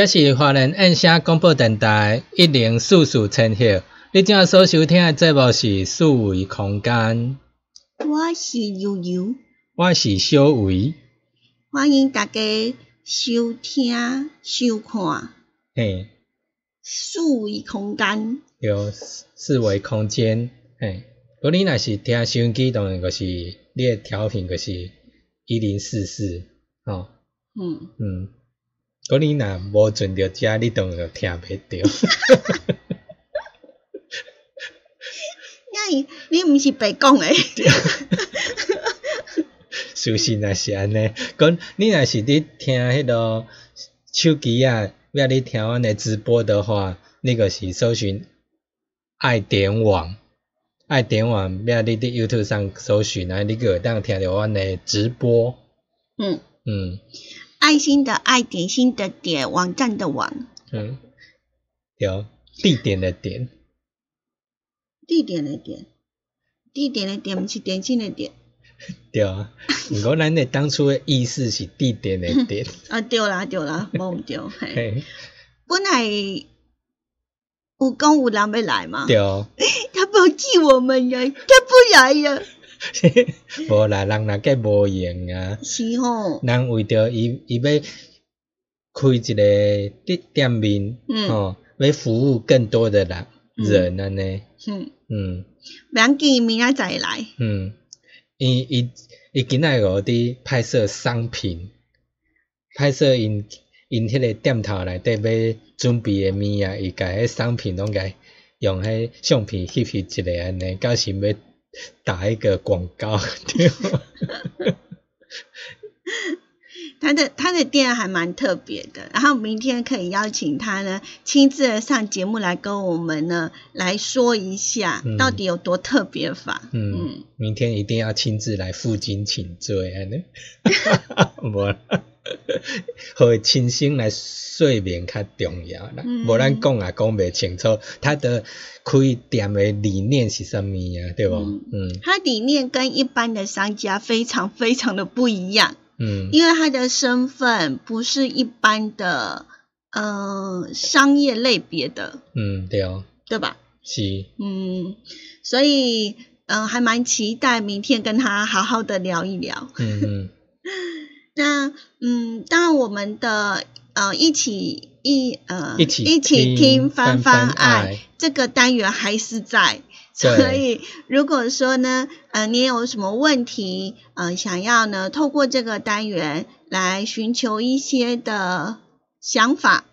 这是华人印声广播电台一零四四千赫，你正所收听的节目是四维空间，我是悠悠，我是小维，欢迎大家收听收看。嘿，四维空间。有四维空间，嘿，如你若是听收音机，当然就是你的调频就是一零四四，吼，嗯，嗯，如你若无存着遮，你当然就听袂着。那你你毋是白讲诶？事实若是安尼，讲你若是伫听迄个手机啊，要你听阮诶直播的话，你就是搜寻爱点网，爱点网，要你伫 YouTube 上搜寻啊，你个会当听着阮诶直播。嗯，嗯爱心的爱，点心的点，网站的网，嗯，有地点的点，地点的点，地点的点，不是点心的点。对啊。毋过咱的当初的意思是地点的点，啊，对啦对啦，无毋对，嘿。嘿，本来有讲有人要来嘛，对，他不记我们呀，他不来呀。无啦，人若计无闲啊。是吼，人为着伊伊要开一个店店面，嗯。吼、要服务更多的人人安尼，嗯，嗯。袂要紧，明仔载来。嗯，伊伊伊今仔个伫拍摄商品，拍摄因因迄个店头内底要准备的物啊，伊甲迄商品拢甲用迄相片翕翕一个安尼，到时要打一个广告，对吗？他的他的店还蛮特别的，然后明天可以邀请他呢，亲自地上节目来跟我们呢来说一下嗯到底有多特别法。嗯，嗯明天一定要亲自来负荆请罪安尼，无 啦，互亲身来说明较重要啦，嗯。无、咱讲也讲袂清楚，他的开店的理念是啥物啊，对不？嗯。嗯。他理念跟一般的商家非常非常的不一样，嗯。因为他的身份不是一般的呃商业类别的，嗯，对哦，对吧？是，嗯，所以嗯、呃还蛮期待明天跟他好好的聊一聊。嗯嗯 那嗯，当然我们的呃一起一呃一起一起听听翻翻爱这个单元还是在，所以如果说呢呃你有什么问题呃想要呢透过这个单元来寻求一些的想法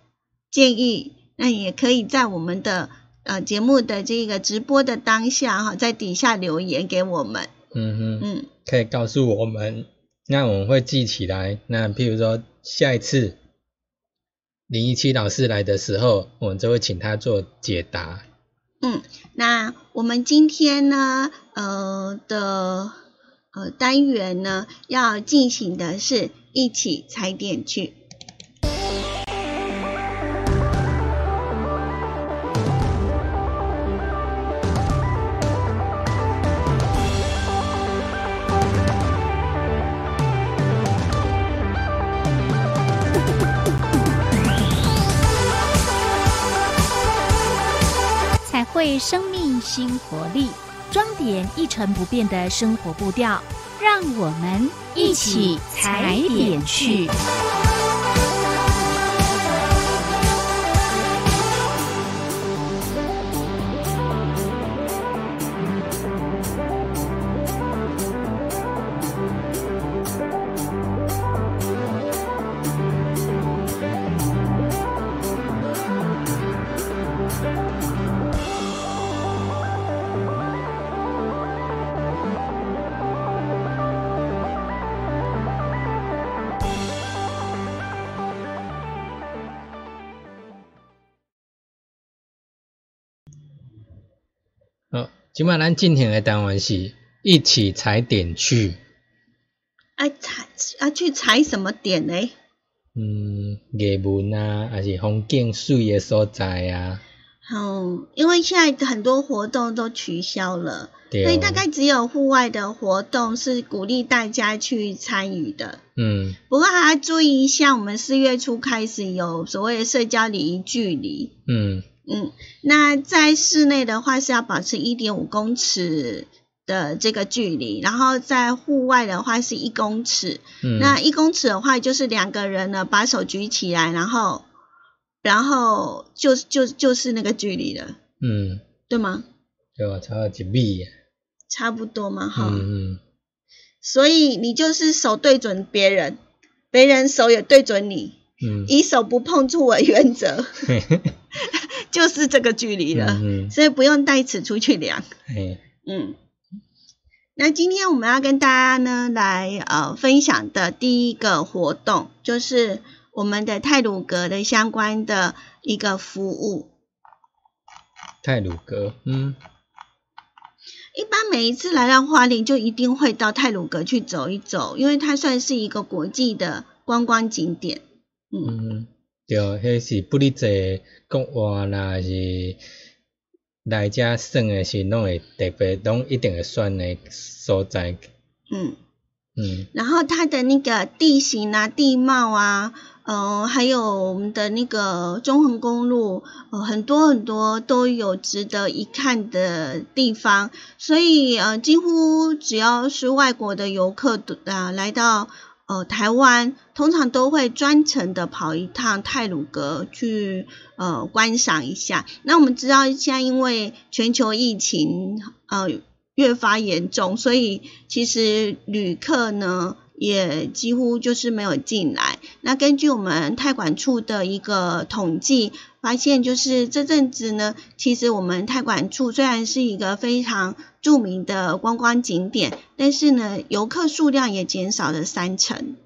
建议，那也可以在我们的呃节目的这个直播的当下哈，在底下留言给我们。嗯哼，嗯，可以告诉我们，那我们会记起来。那譬如说下一次零一七老师来的时候，我们就会请他做解答。嗯，那我们今天呢，呃的呃单元呢，要进行的是一起踩点去。成不变的生活步调，让我们一起踩点去。好，今晚咱进行的单元是一起踩点去。啊踩啊去踩什么点呢？嗯，艺文啊，还是风景水的所在啊，哦，因为现在很多活动都取消了，所以大概只有户外的活动是鼓励大家去参与的。嗯不过还要注意一下，我们四月初开始有所谓的社交礼仪距离。嗯嗯，那在室内的话是要保持一点五公尺的这个距离，然后在户外的话是一公尺。嗯，那一公尺的话，就是两个人呢把手举起来，然后然后就就就是那个距离了，嗯，对吗？对啊，差不多一米啊。差不多嘛，哈。嗯嗯所以你就是手对准别人，别人手也对准你，嗯，以手不碰触为原则，就是这个距离了。所以不用带尺出去量。嗯，那今天我们要跟大家呢来呃分享的第一个活动，就是我们的泰鲁阁的相关的一个服务。泰鲁阁，嗯一般每一次来到花莲，就一定会到泰鲁阁去走一走，因为它算是一个国际的观光景点。嗯，嗯，对，迄是不哩济国外啦，还是来遮耍的是拢会特别，拢一定会选的所在。嗯，嗯。然后它的那个地形啊、地貌啊，呃，还有我们的那个中横公路，呃，很多很多都有值得一看的地方，所以呃，几乎只要是外国的游客啊、呃、来到呃台湾，通常都会专程的跑一趟泰鲁阁去呃观赏一下。那我们知道现在因为全球疫情呃越发严重，所以其实旅客呢也几乎就是没有进来。那根据我们泰管处的一个统计，发现就是这阵子呢，其实我们太管处虽然是一个非常著名的观光景点，但是呢，游客数量也减少了三成。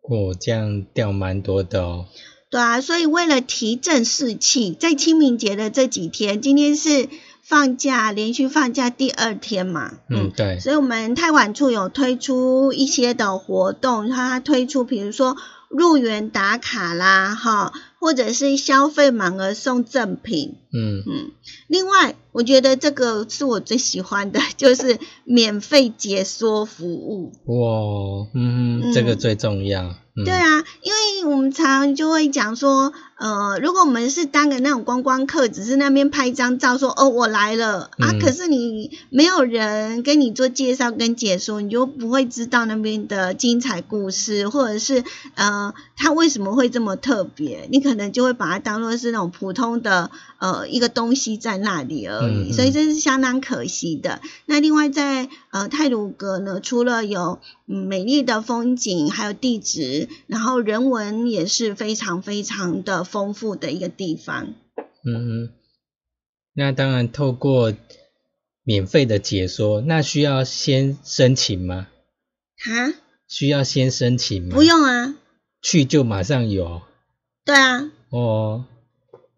哦，这样掉蛮多的哦。对啊，所以为了提振士气，在清明节的这几天，今天是放假，连续放假第二天嘛，嗯，对，所以我们太管处有推出一些的活动，它推出比如说入园打卡啦，哈，或者是消费满额送赠品，嗯。嗯，另外我觉得这个是我最喜欢的，就是免费解说服务。哇，嗯哼，这个最重要。嗯、对，啊，因为我们常常就会讲说，呃，如果我们是当个那种观光客，只是那边拍一张照说，哦，我来了、啊，嗯可是你没有人跟你做介绍跟解说，你就不会知道那边的精彩故事，或者是呃它为什么会这么特别？你可能就会把它当做是那种普通的呃一个东西在那里而已，嗯嗯所以这是相当可惜的。那另外在呃泰鲁阁呢，除了有嗯美丽的风景，还有地质，然后人文也是非常非常的丰富的一个地方。嗯嗯，那当然透过免费的解说，那需要先申请吗？哈，需要先申请吗？不，用啊，去就马上有对啊，哦。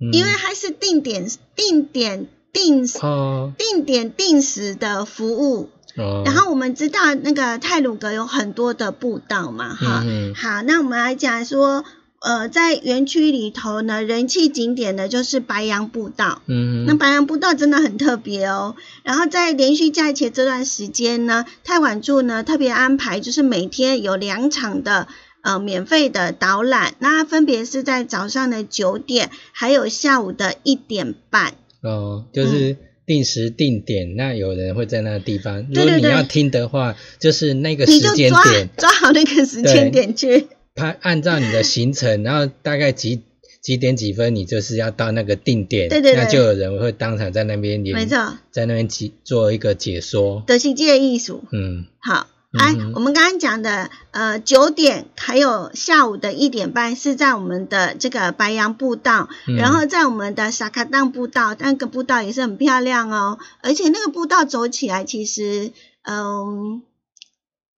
嗯、因为它是定点、定点、定时、哦定点、定时的服务。哦，然后我们知道那个泰鲁阁有很多的步道嘛，哈。好，那我们来讲说，呃，在园区里头呢，人气景点呢就是白杨步道。嗯那白杨步道真的很特别哦。然后在连续假期这段时间呢，泰管处呢特别安排，就是每天有两场的呃免费的导览，那分别是在早上的九点，还有下午的一点半。哦，就是定时定点，那有人会在那个地方。如对对对果你要听的话，就是那个你就时间抓点，抓好那个时间点去。他按照你的行程，然后大概几几点几分，你就是要到那个定点，对对对那就有人会当场在那边连没错，在那边解做一个解说。德西界艺术。嗯好，哎、我们刚刚讲的，呃，九点还有下午的一点半是在我们的这个白杨步道，嗯然后在我们的萨卡当步道，那个步道也是很漂亮哦，而且那个步道走起来其实，嗯，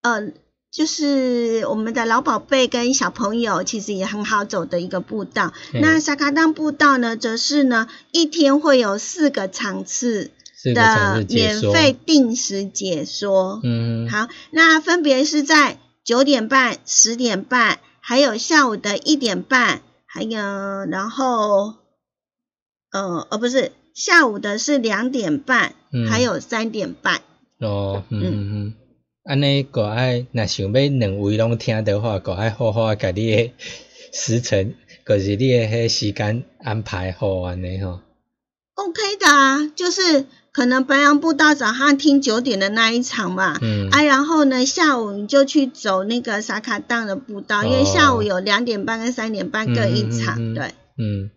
呃。就是我们的老宝贝跟小朋友其实也很好走的一个步道。嗯那萨卡当步道呢，则是呢一天会有四个场次的。免费定时解说。嗯，好，那分别是在九点半、十点半，还有下午的一点半，还有然后，呃，哦，不是下午的是两点半，嗯还有三点半。哦，嗯嗯嗯，安尼个爱，若想要两位拢听的话，个爱好好甲你的时辰，就是你的迄时间安排好安尼吼。OK 的啊，就是可能白杨步道早上听九点的那一场嘛。嗯，啊，然后呢，下午你就去走那个萨卡当的步道，因为下午有两点半跟三点半各一场，对。嗯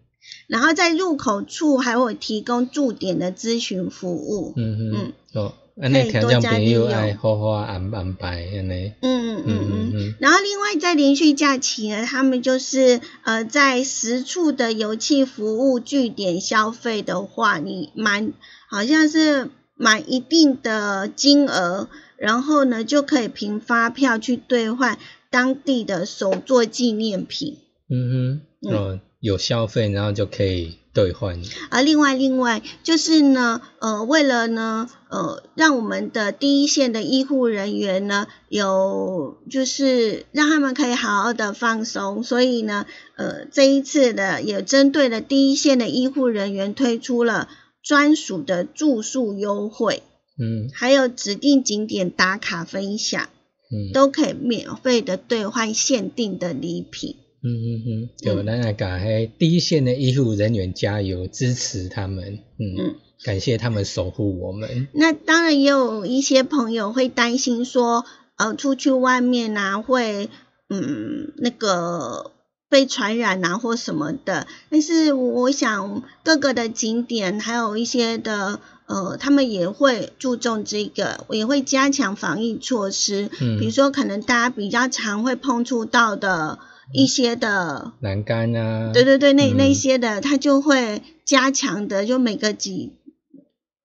然后在入口处还会提供驻点的咨询服务。嗯嗯嗯，哦，安尼听众朋友爱好好安安排安尼。嗯嗯嗯嗯嗯。嗯然后另外在连续假期呢，他们就是呃在十处的油气服务据点消费的话，你满好像是满一定的金额，然后呢就可以凭发票去兑换当地的手作纪念品。嗯哼，哦，有消费然后就可以兑换。而另外，另外就是呢，呃，为了呢，呃，让我们的第一线的医护人员呢，有就是让他们可以好好的放松，所以呢，呃，这一次的也针对了第一线的医护人员推出了专属的住宿优惠，嗯还有指定景点打卡分享，嗯都可以免费的兑换限定的礼品。嗯嗯嗯，就咱来甲迄第一线的医护人员加油，支持他们。嗯嗯，感谢他们守护我们。那当然也有一些朋友会担心说，呃，出去外面啊，会嗯那个被传染啊或什么的。但是我想各个的景点还有一些的呃，他们也会注重这个，也会加强防疫措施。嗯比如说可能大家比较常会碰触到的一些的。栏杆啊，对对对，那嗯那些的，他就会加强的，就每个几，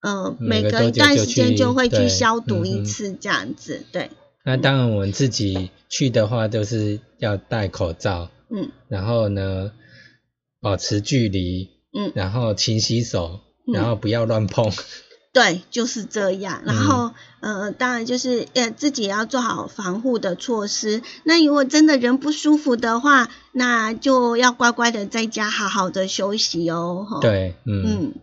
呃，每隔一段时间就会去消毒一次，这样子，对，那当然，我们自己去的话，都是要戴口罩，嗯然后呢，保持距离，嗯，然后勤洗手，嗯然后不要乱碰。对，就是这样。然嗯后，呃，当然就是呃自己也要做好防护的措施。那如果真的人不舒服的话，那就要乖乖的在家好好的休息哦。吼，对，嗯嗯。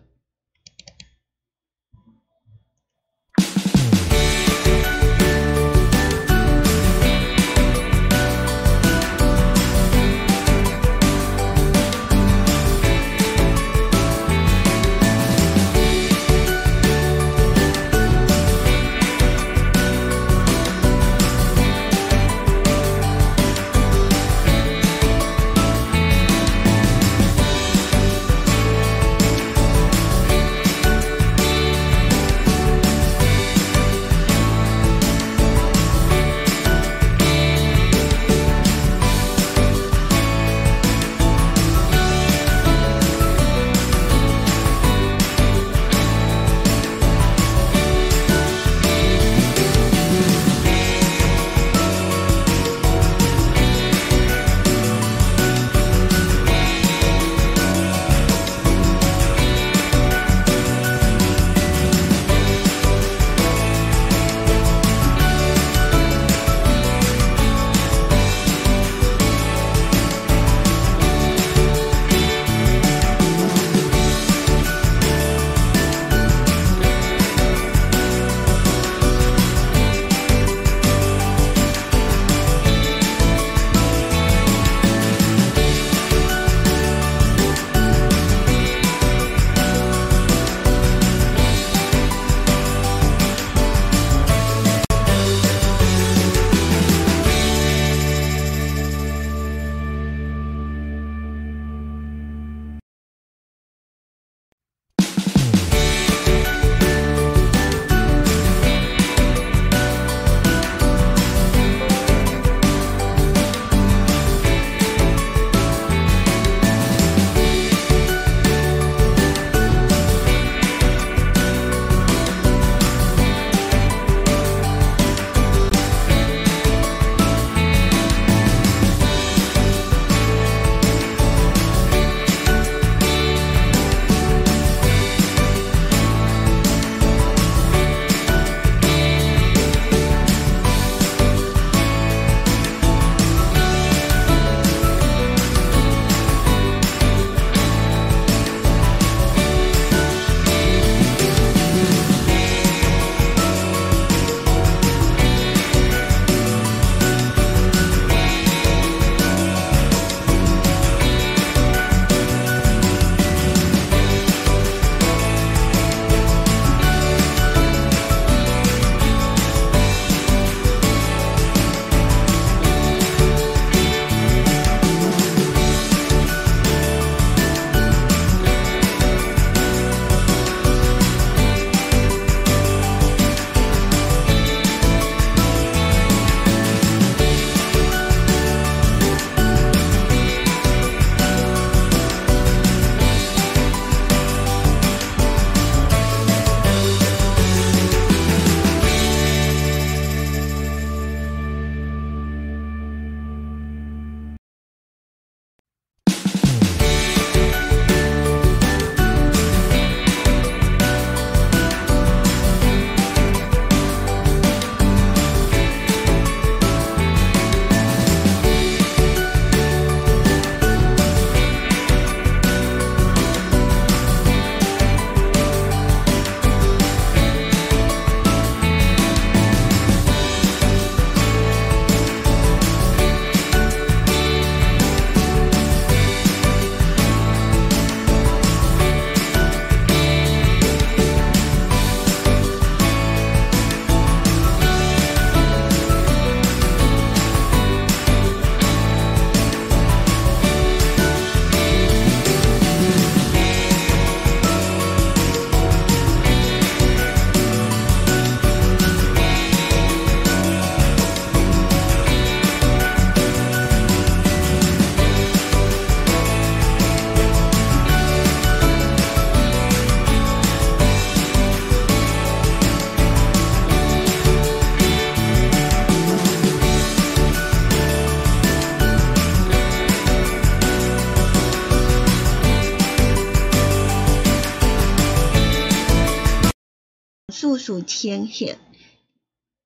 数数千幸。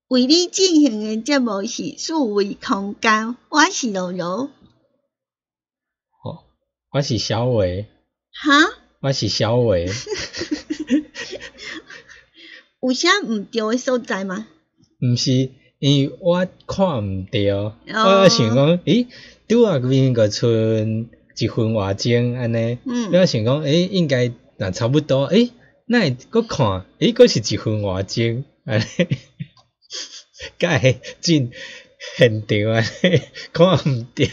为你进行的节目是数位空间，我是柔柔。哦，我是小伟，哈？我是小伟。有啥毋对的所在吗？毋是，因为我看毋对，我想讲，诶，拄啊面个剩一分外钟安尼，嗯我想讲，诶，应该若差不多，诶，那会搁看，诶，搁是一分外钟，安尼，甲会进现场安尼，看毋对，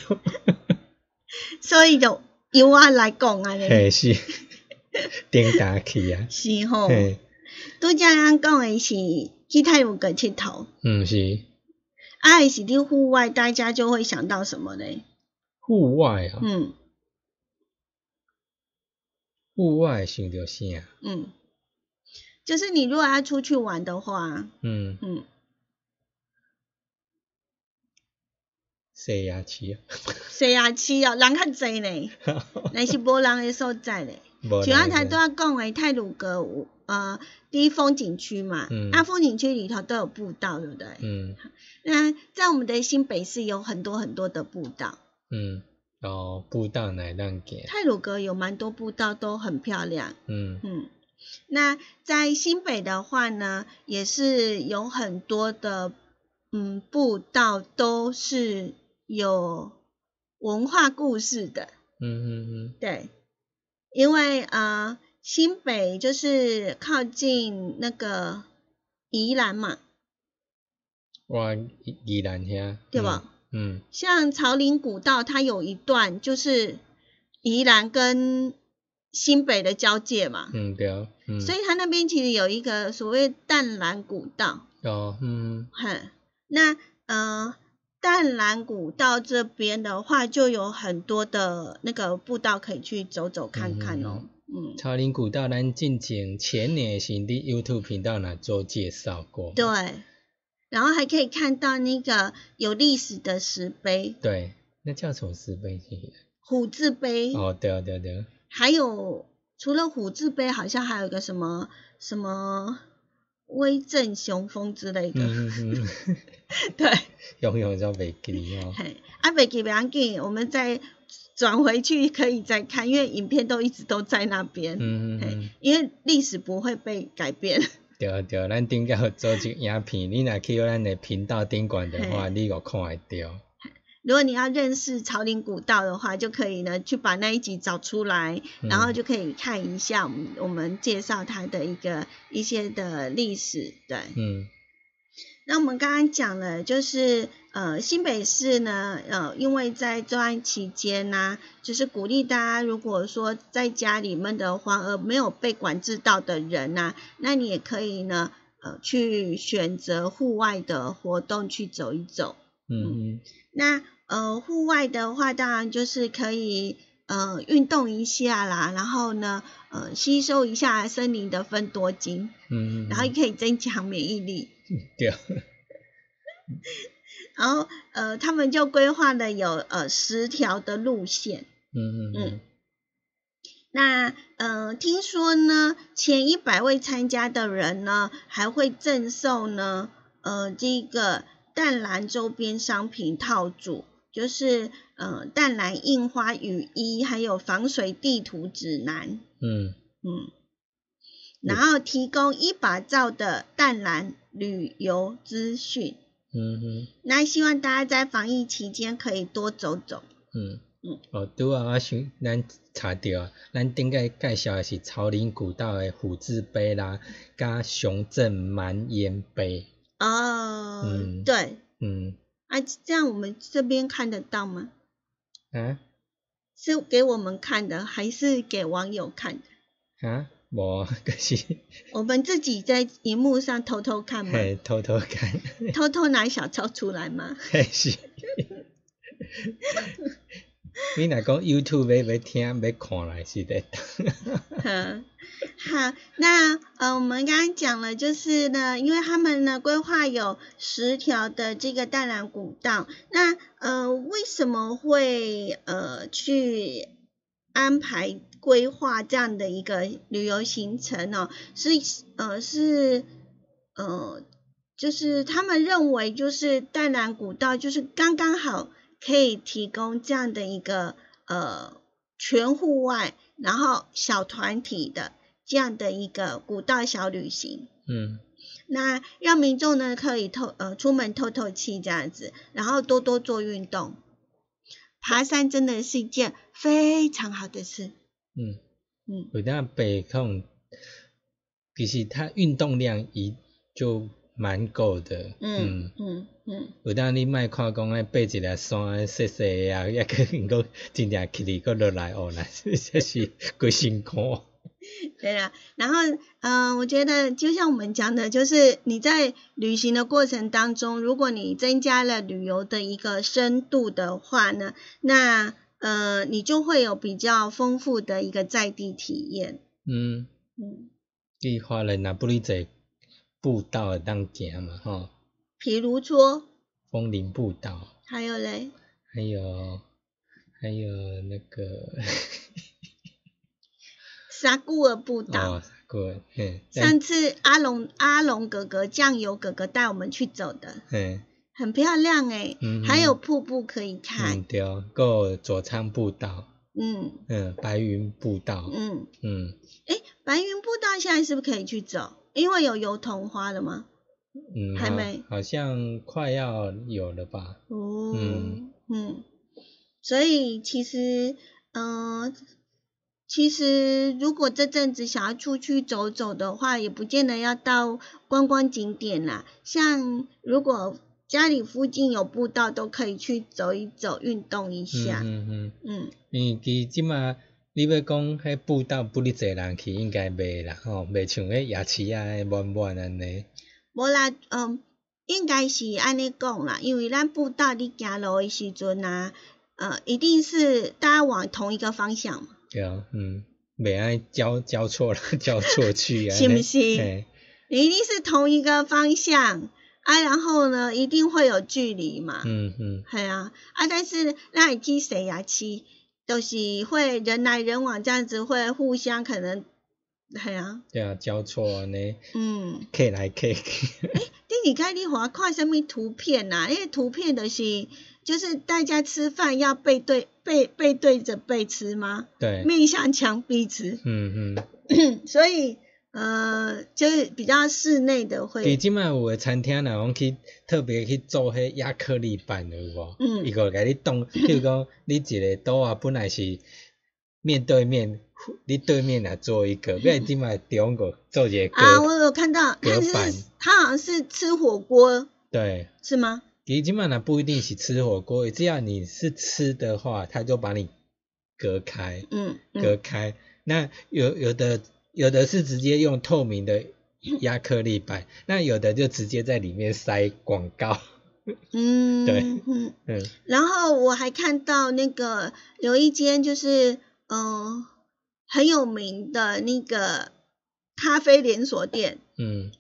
所以就由我来讲安尼，嘿是，顶打去啊，是吼。嘿，拄则咱讲的是去泰鲁阁佚佗，嗯是。啊，还是伫户外，大家就会想到什么呢？户外啊，嗯。户外想着啥？嗯，就是你如果要出去玩的话，嗯，嗯，西雅市啊，西雅市哦，人较济呢，那是无人的所在咧。无像刚才人都要讲的泰鲁阁有呃，第一风景区嘛，嗯。那、风景区里头都有步道，对不对？嗯。那在我们的新北市有很多很多的步道，嗯，哦，步道乃让给，泰鲁阁有蛮多步道都很漂亮。嗯。嗯，那在新北的话呢，也是有很多的嗯步道都是有文化故事的，嗯嗯嗯。对，因为呃新北就是靠近那个宜兰嘛，嗯，我宜宜兰遐，对吧？嗯。像草林古道，它有一段就是宜兰跟新北的交界嘛，嗯对，嗯，所以它那边其实有一个所谓淡蓝古道，哦嗯。哼，那呃淡蓝古道这边的话，就有很多的那个步道可以去走走看看哦，嗯，草林古道咱进前前年是伫 YouTube 频道那做介绍过，对，然后还可以看到那个有历史的石碑，对，那叫什么石碑？虎字碑，哦对啊对啊对，还有除了虎字碑，好像还有一个什么什么威震雄风之类的，嗯嗯嗯，对。永远都袂记哦，嘿，啊，袂记袂要紧，我们再转回去可以再看，因为影片都一直都在那边。嘿嗯嗯嗯，因为历史不会被改变。对对，咱顶个做一个影片，你若去咱的频道顶管的话，你有看会到，如果你要认识朝林古道的话，就可以呢去把那一集找出来，嗯然后就可以看一下我们我们介绍它的一个一些的历史。对，嗯那我们刚刚讲了，就是呃新北市呢，呃因为在这段期间呢、就是鼓励大家，如果说在家里面的话，而没有被管制到的人呐、那你也可以呢，呃去选择户外的活动去走一走。嗯嗯。那呃户外的话，当然就是可以呃运动一下啦，然后呢呃吸收一下森林的分多精，嗯，然后也可以增强免疫力。对，然后呃，他们就规划了有呃十条的路线。嗯嗯。嗯。那呃，听说呢，前一百位参加的人呢，还会赠送呢呃这个淡蓝周边商品套组，就是呃淡蓝印花雨衣，还有防水地图指南。嗯嗯，然后提供一把照的淡蓝旅游资讯。嗯嗯那希望大家在防疫期间可以多走走。嗯嗯，哦，拄啊，我想咱查着啊，咱顶个介绍的是朝林古道的虎字碑啦，加熊镇蛮烟碑，哦，嗯对，嗯啊，这样我们这边看得到吗？啊是给我们看的，还是给网友看的？啊，无，可是我们自己在荧幕上偷偷看吗？嘿偷偷看，偷偷拿小抄出来吗？嘿是。你若讲 YouTube 要要听要看来是得当，嗯，好，那呃，我们刚刚讲了，就是呢，因为他们呢规划有十条的这个淡蓝古道，那呃，为什么会呃去安排规划这样的一个旅游行程呢？是呃是呃，就是他们认为就是淡蓝古道就是刚刚好可以提供这样的一个呃全户外，然后小团体的这样的一个古道小旅行。嗯那让民众呢可以透呃出门透透气这样子，然后多多做运动。爬山真的是一件非常好的事。嗯，嗯有当北控，其实它运动量一就蛮够的。嗯嗯嗯，有当你莫看讲诶，爬一粒山细细诶啊，也可能够真正起哩搁落来哦，那 这是规辛苦。对啊。然后嗯、呃我觉得就像我们讲的，就是你在旅行的过程当中，如果你增加了旅游的一个深度的话呢，那呃你就会有比较丰富的一个在地体验。嗯，嗯，你花莲若不哩坐步道当行嘛吼，比如说风林步道，还有嘞，还有还有那个 沙固尔步道。哦，过嘿，上次阿龙阿龙哥哥酱油哥哥带我们去走的，嘿，很漂亮诶、嗯还有瀑布可以嗯看，对，还有左昌步道，嗯。嗯，白云步道，嗯，嗯。诶、白云步道现在是不是可以去走？因为有油桐花了吗？嗯，还没好像快要有了吧？哦，嗯嗯，所以其实，嗯、其实如果这阵子想要出去走走的话，也不见得要到观光景点啦。像如果家里附近有步道，都可以去走一走，运动一下。嗯嗯嗯，嗯因为其即马你要讲迄步道不哩侪人去，应该袂啦吼，袂像迄夜市啊，迄满满安尼。无啦，嗯，应该是安尼讲啦，因为咱步道你行路的时阵啊，呃，一定是大家往同一个方向嘛。对啊，嗯，袂爱交交错了，交错 去啊，是不是嘿，你一定是同一个方向啊，然后呢，一定会有距离嘛。嗯嗯系啊，啊，但是那会去谁呀？去都、是会人来人往这样子，会互相可能，系啊，对啊，交错安尼，嗯。客来客去。你你看你华看什么图片呐、因为图片的是就是大家吃饭要背对背背对着背吃吗？对，面向墙壁吃，嗯嗯，所以呃，就是比较室内的其会，即卖有诶餐厅若讲去特别去做迄亚克力板的有无？嗯伊个甲你当，譬如讲你一个桌啊，本来是面对面，你对面来做一个，要即摆中个做一个，啊，我有看到，他是他好像是吃火锅对。是吗？其实即摆若不一定是吃火锅，只要你是吃的话，他就把你隔开，嗯嗯隔开。那有有的有的是直接用透明的 亚克力板，那有的就直接在里面塞广告。嗯，对嗯。嗯然后我还看到那个有一间就是嗯、呃很有名的那个咖啡连锁店，嗯。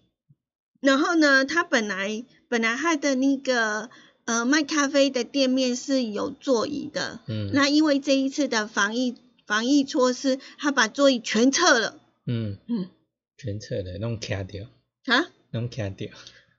然后呢，他本来本来他的那个呃卖咖啡的店面是有座椅的，嗯。那因为这一次的防疫防疫措施，他把座椅全撤了。嗯。嗯，全撤了，弄卡掉，啊，拢徛着。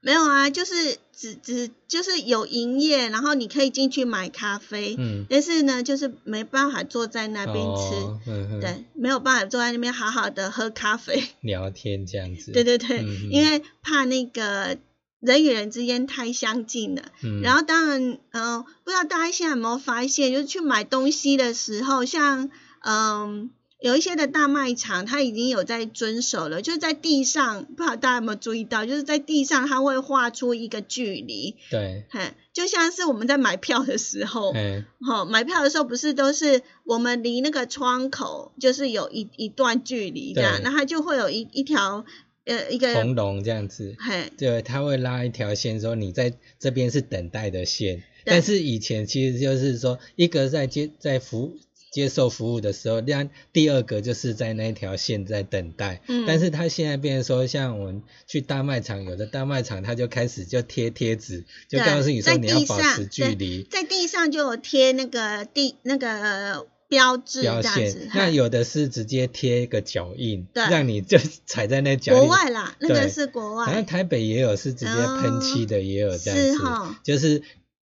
没有啊，就是只只就是有营业，然后你可以进去买咖啡，嗯，但是呢，就是没办法坐在那边吃。对，没有办法坐在那边好好的喝咖啡。聊天这样子。对对对，因为怕那个人与人之间太相近了。嗯，然后当然，嗯、不知道大家现在有没有发现，就是去买东西的时候，像嗯。有一些的大卖场，它已经有在遵守了，就是在地上，不知道大家有没有注意到，就是在地上它会画出一个距离，对，嘿，就像是我们在买票的时候，嗯哈、买票的时候不是都是我们离那个窗口就是有一一段距离这样，那它就会有一一条呃一个红龙这样子。嘿，对，他会拉一条线，说你在这边是等待的线。但是以前其实就是说，一个在接在服接受服务的时候，让第二个就是在那一条线在等待。嗯但是他现在变成说，像我们去大卖场，有的大卖场他就开始就贴贴纸，就告诉你说你要保持距离。在地上就有贴那个地那个标志标线。。那有的是直接贴一个脚印，对让你就踩在那脚印。国外啦，那个是国好像外，台北也有是直接喷漆的，也有这样子，是就是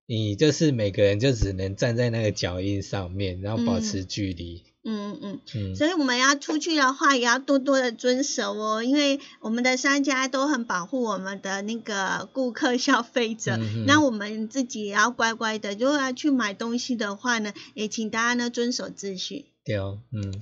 你就是每个人就只能站在那个脚印上面，然后保嗯持距离。嗯嗯。嗯，所以我们要出去的话，也要多多的遵守哦，因为我们的商家都很保护我们的那个顾客消费者。嗯那我们自己也要乖乖的，如果要去买东西的话呢，也请大家呢遵守秩序。对哦，嗯。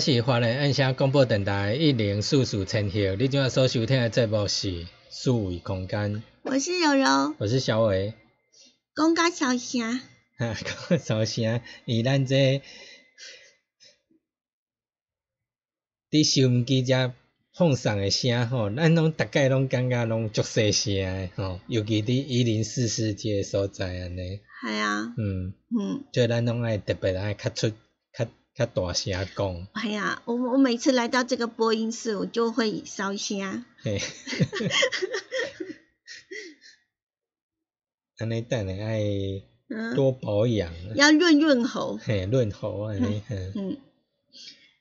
这是华人按声广播电台一零四四千赫，你今仔所收听的节目是数位空间，我是柔柔，我是小伟。讲甲小声，哈，讲小声，以咱这伫收音机遮放送的声吼，咱拢逐概拢感觉拢足细声的吼，尤其伫一零四四这个所在安尼，系啊，嗯，嗯，所以咱拢爱特别爱较出较较大声讲，哎呀，我我每次来到这个播音室，我就会烧声，嘿，安尼等下爱嗯，多保养，要润润喉，嘿，润喉安尼，嗯，嗯。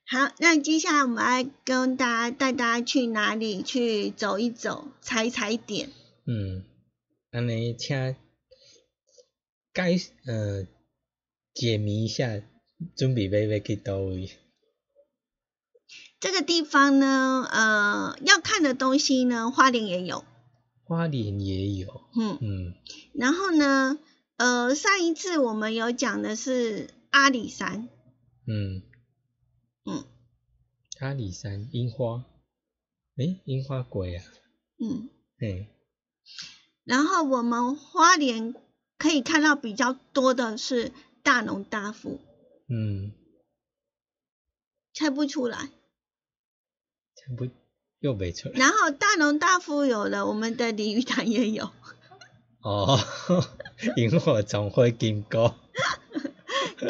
好，那接下来我们来跟大家带大家去哪里去走一走，踩踩点。嗯，安尼请解呃解谜一下，准备要要去倒位？这个地方呢，呃，要看的东西呢，花莲也有，花莲也有，嗯，嗯。然后呢，呃，上一次我们有讲的是阿里山，嗯。嗯。阿里山樱花，诶，樱花鬼啊，嗯，嘿，然后我们花莲可以看到比较多的是大农大富，嗯，猜不出来。猜不又没出来然后大农大富有了，我们的鲤鱼潭也有。哦，萤火虫会经过，对，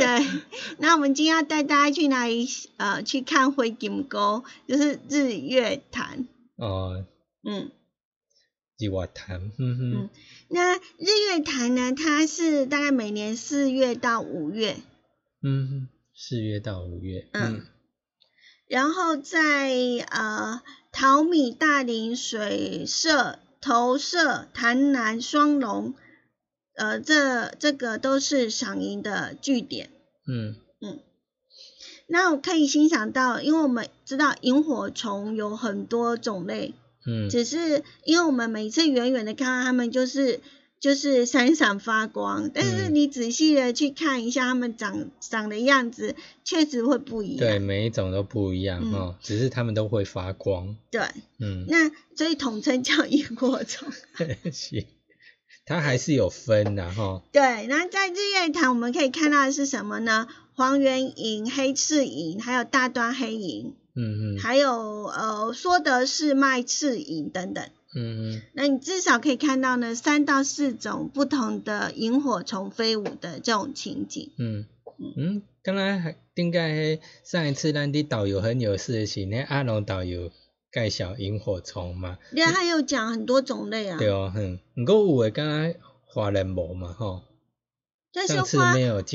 那我们今天要带大家去哪里？呃，去看灰金沟，就是日月潭。哦，嗯，日月潭，嗯哼嗯，那日月潭呢，它是大概每年四月到五月，嗯哼，四月到五月，嗯然后在呃淘米大林水社、投射、潭南、双龙，呃，这这个都是赏萤的据点。嗯嗯。那我可以欣赏到，因为我们知道萤火虫有很多种类，嗯只是因为我们每次远远的看到它们就是就是闪闪发光，但是嗯你仔细的去看一下它们长长的样子，确实会不一样。对，每一种都不一样嗯哦，只是它们都会发光，对嗯，那所以统称叫萤火虫。是，它还是有分的哈，对，那在日月潭我们可以看到的是什么呢？黄缘萤、黑翅萤，还有大端黑萤，嗯嗯还有呃说的是麦翅萤等等。嗯。嗯那你至少可以看到呢三到四种不同的萤火虫飞舞的这种情景。嗯。嗯，刚才还顶个上一次咱的导游很有事的是，那阿龙导游介绍萤火虫嘛，对啊，他有讲很多种类啊，对哦，哼，不过有诶，敢若华人无嘛吼，但是花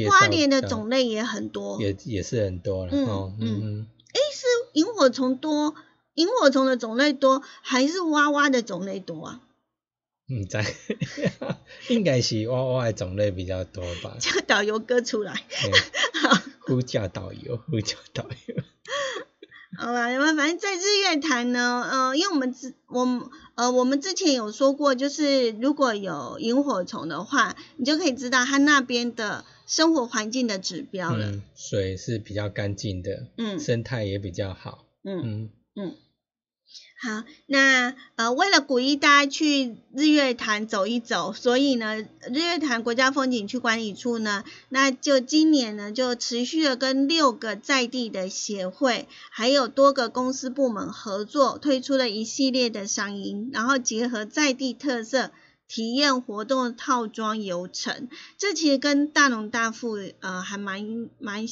花莲的种类也很多。也也是很多了嗯吼，嗯嗯。诶，是萤火虫多，萤火虫的种类多，还是蛙蛙的种类多啊？嗯，毋知，应该是蛙蛙的种类比较多吧，叫导游哥出来。嘿 呼叫导游，呼叫导游，好吧，那么反正在日月潭呢，呃，因为我们之我们呃我们之前有说过，就是如果有萤火虫的话，你就可以知道它那边的生活环境的指标了。嗯，水是比较干净的，嗯。生态也比较好，嗯。嗯嗯好，那呃，为了鼓励大家去日月潭走一走，所以呢，日月潭国家风景区管理处呢，那就今年呢，就持续的跟六个在地的协会，还有多个公司部门合作，推出了一系列的赏萤，然后结合在地特色。体验活动套装游程，这其实跟大农大富呃还蛮蛮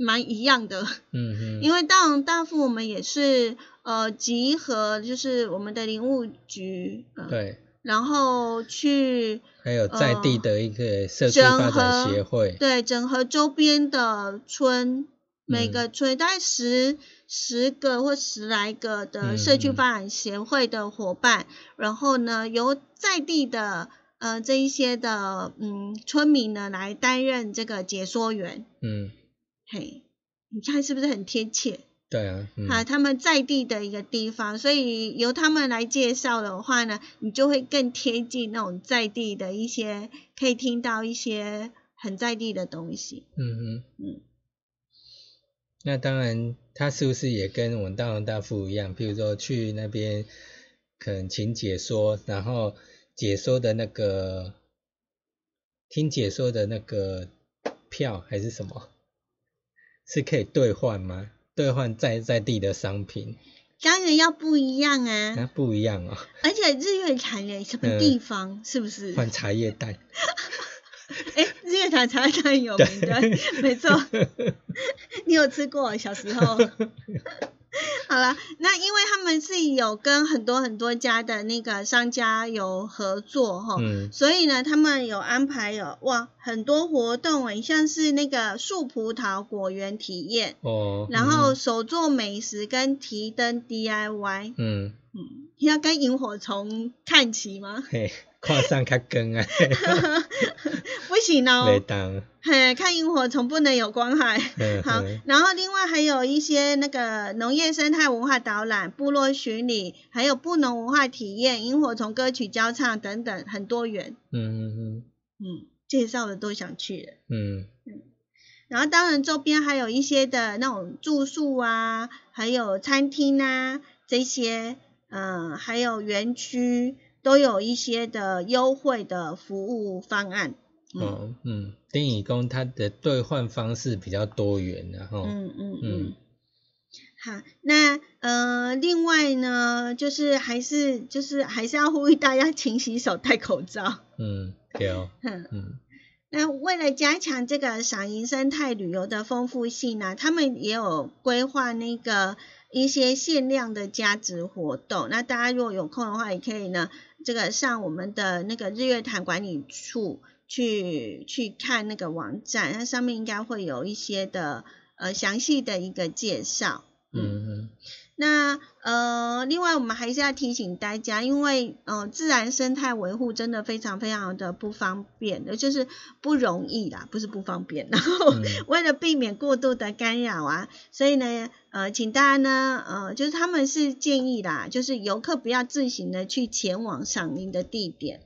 蛮一样的，嗯嗯，因为大农大富我们也是呃集合，就是我们的林务局，呃、，对。然后去还有在地的一个社区整发展合协会，对整合周边的村，每嗯。个村大概十十个或十来个的嗯社区嗯。发展协会的伙伴，然后呢由在地的呃这一些的嗯村民呢来担任这个解说员，嗯，嘿，你看是不是很贴切？对啊，嗯，啊，他们在地的一个地方，所以由他们来介绍的话呢，你就会更贴近那种在地的一些，可以听到一些很在地的东西。嗯嗯嗯，那当然，他是不是也跟我们大龙大富一样？譬如说去那边可能请解说，然后解说的那个听解说的那个票还是什么，是可以兑换吗？兑换在在地的商品？当然要不一样啊，那不一样哦。而且日月潭的什么地方是不是？换茶叶蛋。哎，日月潭茶叶蛋有名的，没错。你有吃过小时候？好了，那因为他们是有跟很多很多家的那个商家有合作哈，所以呢，他们有安排有哇很多活动诶，像是那个树葡萄果园体验哦，然后手做美食跟提灯 DIY，嗯嗯，要跟萤火虫看齐吗？嘿跨上较光啊，不行哦，没当。嘿，看萤火虫不能有光害。好，然后另外还有一些那个农业生态文化导览、部落巡礼，还有布农文化体验、萤火虫歌曲交唱等等，很多元。嗯嗯嗯。嗯，介绍的都想去了。嗯嗯。然后当然周边还有一些的那种住宿啊，还有餐厅啊这些，嗯，还有园区。都有一些的优惠的服务方案。哦，嗯，丁义工它的兑换方式比较多元，然后，嗯嗯嗯。好，那呃，另外呢，就是还是就是还是要呼吁大家勤洗手、戴口罩。嗯，对哦。嗯嗯。那为了加强这个赏银生态旅游的丰富性呢，他们也有规划那个一些限量的加值活动。那大家如果有空的话，也可以呢。这个上我们的那个日月潭管理处去去看那个网站，那上面应该会有一些的呃详细的一个介绍。嗯嗯。那呃，另外我们还是要提醒大家，因为呃自然生态维护真的非常非常的不方便，就是不容易啦，不是不方便。然后 为了避免过度的干扰啊，所以呢呃，请大家呢呃，就是他们是建议啦，就是游客不要自行的去前往赏樱的地点，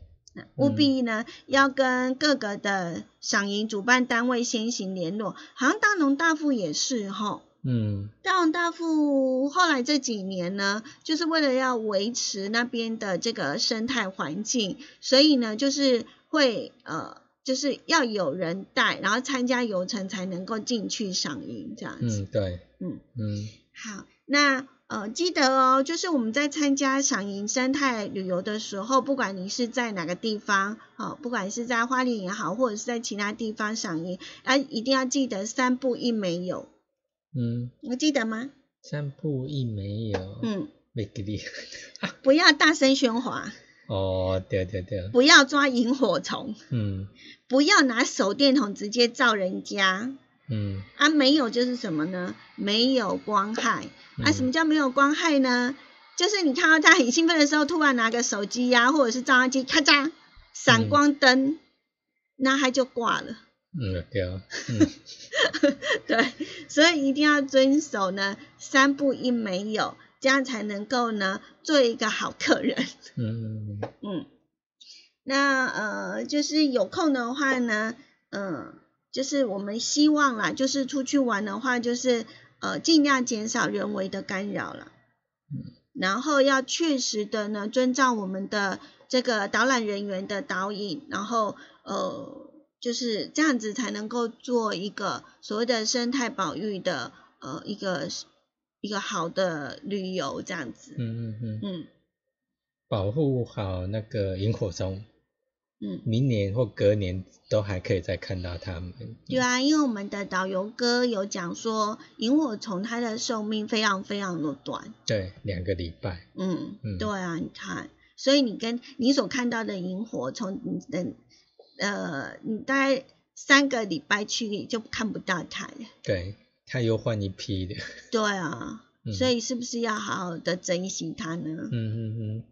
务必呢要跟各个的赏樱主办单位先行联络，好像大农大富也是哈。嗯，大王大富后来这几年呢，就是为了要维持那边的这个生态环境，所以呢，就是会呃，就是要有人带，然后参加游程才能够进去赏樱这样子。嗯，对，嗯嗯。好，那呃，记得哦，就是我们在参加赏樱生态旅游的时候，不管你是在哪个地方，哦，不管是在花莲也好，或者是在其他地方赏樱，啊，一定要记得三步一没有。嗯，我记得吗？三步一没有。嗯，没给力。不要大声喧哗。哦，对对对。不要抓萤火虫。嗯。不要拿手电筒直接照人家。嗯。啊，没有就是什么呢？没有光害。啊，什么叫没有光害呢？就是你看到他很兴奋的时候，突然拿个手机呀，或者是照相机，咔嚓，闪光灯，那他就挂了。嗯，对啊。对，所以一定要遵守呢，三不一没有，这样才能够呢做一个好客人。嗯嗯。那呃，就是有空的话呢，嗯，就是我们希望啦，就是出去玩的话，就是呃尽量减少人为的干扰了。嗯。然后要确实的呢，遵照我们的这个导览人员的导引，然后呃。就是这样子才能够做一个所谓的生态保育的呃一个一个好的旅游这样子。嗯嗯嗯。嗯。保护好那个萤火虫。嗯。明年或隔年都还可以再看到它们。对啊，因为我们的导游哥有讲说，萤火虫它的寿命非常非常的短。对，两个礼拜。嗯嗯。对啊，你看，所以你跟你所看到的萤火虫，你等。呃，你大概三个礼拜去你就看不到它了。对，它又换一批的。对啊，所以是不是要好好的珍惜它呢？嗯嗯嗯。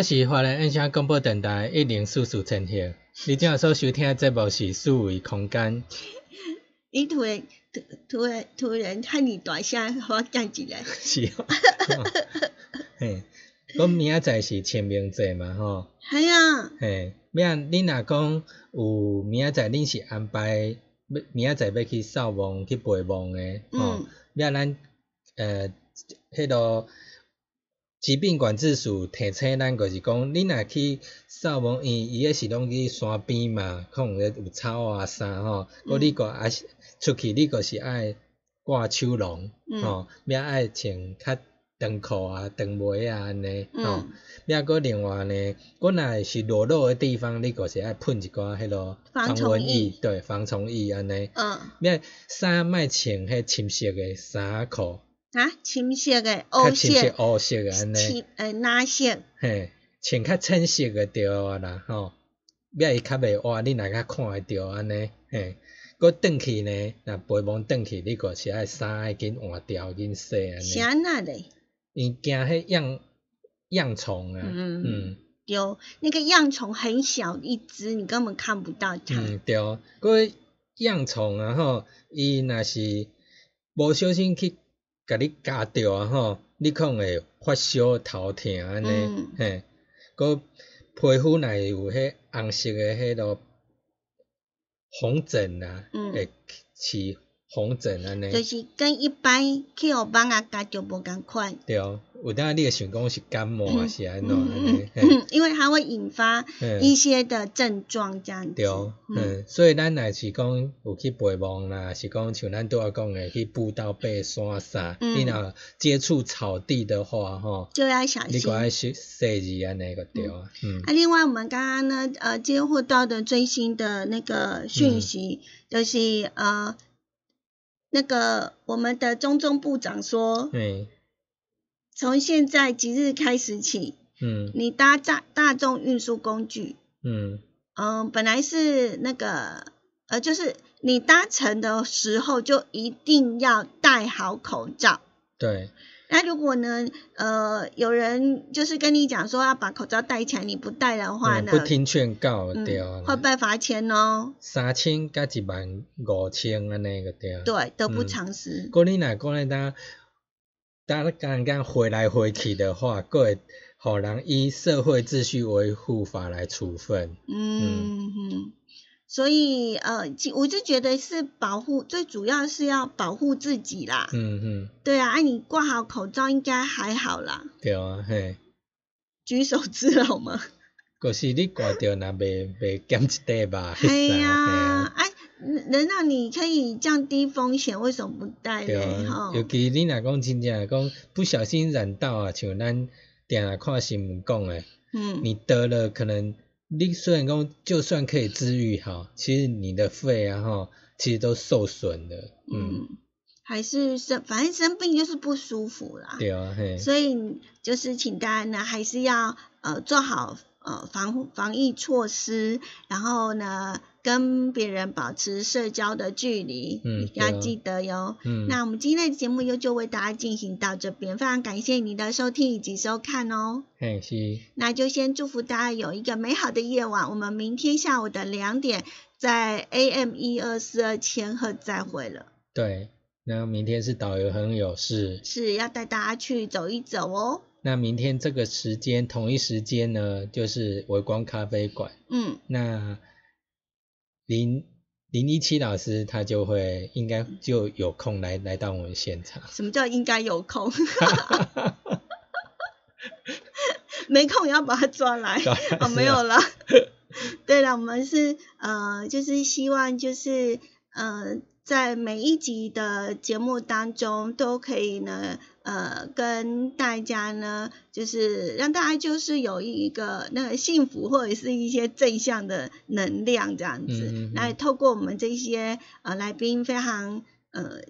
这是华人印象广播电台一零四四千赫，你正所收听的节目是四维空间。你突然突突然突然喊你大声，我站起来。是哦。嘿，我明仔载是清明节嘛吼。系啊。嘿，咩？你若讲有明仔载，恁是安排要明仔载要去扫墓去陪墓诶，吼。咩？咱呃，迄落疾病管制署提醒咱，就是讲，你若去扫墓，伊伊个是拢去山边嘛，可能咧有草啊啥吼。嗯。你个也是出去，你个是爱挂手笼，吼，咩爱穿较。长裤啊，长袜啊，安尼吼。抑搁另外呢，我若是落落诶地方，你就是爱喷一寡迄落防蚊液，对，防虫液安尼。嗯。咩衫莫穿迄深色诶衫裤。啊，深色诶，乌色。深色乌色诶安尼。深诶，蓝色。嘿，穿较浅色诶着啊啦，吼。要伊较袂活，你若较看会着安尼，嘿。搁转去呢，若背蒙转去，你个是爱衫爱紧换掉，紧洗安尼。啥那咧？伊惊迄样样虫啊？嗯嗯，对，那个样虫很小一只，你根本看不到它。嗯，对，个样虫啊吼，伊若是无小心去甲你夹着啊吼，你可能会发烧头痛安尼，嘿，佮皮肤若有迄红色诶迄落红疹啊，会起。红疹安尼，就是跟一般去学班啊，家就无共款。对，有当你会想讲是感冒啊是安怎安尼？因为它会引发一些的症状这样子。对，嗯，所以咱若是讲有去陪墓啦，是讲像咱拄仔讲诶，去步道爬山啥，你若接触草地的话，吼，就要小心。你个爱洗洗衣安尼个对啊。嗯。啊，另外我们刚刚呢，呃，接获到的最新的那个讯息，就是呃。那个我们的中中部长说，对，从现在即日开始起，嗯，你搭大大众运输工具，嗯，嗯，本来是那个，呃，就是你搭乘的时候就一定要戴好口罩，对。那如果呢？呃，有人就是跟你讲说要把口罩戴起来，你不戴的话呢？不听劝告，对啊。会被罚钱哦。三千加一万五千安尼个对啊。对，得不偿失。过你若讲咧，当当刚刚回来回去的话，各会好人依社会秩序维护法来处分。嗯哼。所以，呃，我就觉得是保护，最主要是要保护自己啦。嗯嗯。对啊，哎，你挂好口罩应该还好啦。对啊，嘿。举手之劳嘛。可是你挂掉那袂袂减一袋吧？系呀，哎，能让你可以降低风险，为什么不戴呢？哈。尤其你若讲真正讲不小心染到啊，像咱定下看新闻讲诶，嗯，你得了可能。你虽然讲就算可以治愈哈，其实你的肺啊哈，其实都受损的，嗯，还是生，反正生病就是不舒服啦，对啊，嘿，所以就是请大家呢，还是要呃做好呃防防疫措施，然后呢。跟别人保持社交的距离，嗯，要记得哟。嗯，那我们今天的节目又就为大家进行到这边，非常感谢你的收听以及收看哦。嘿，是。那就先祝福大家有一个美好的夜晚，我们明天下午的两点在 AM 一二四二千赫再会了。对，那明天是导游很有事，是要带大家去走一走哦。那明天这个时间同一时间呢，就是微光咖啡馆。嗯，那。林林一七老师他就会应该就有空来来到我们现场。什么叫应该有空？没空也要把他抓来。哦，没有了。对了，我们是呃，就是希望就是呃。在每一集的节目当中，都可以呢，呃，跟大家呢，就是让大家就是有一个那个幸福或者是一些正向的能量这样子，来透过我们这些呃来宾非常呃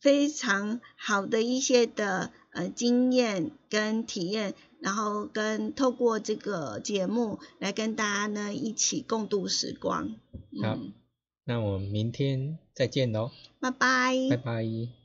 非常好的一些的呃经验跟体验，然后跟透过这个节目来跟大家呢一起共度时光。好。那我们明天再见喽，拜拜，拜拜。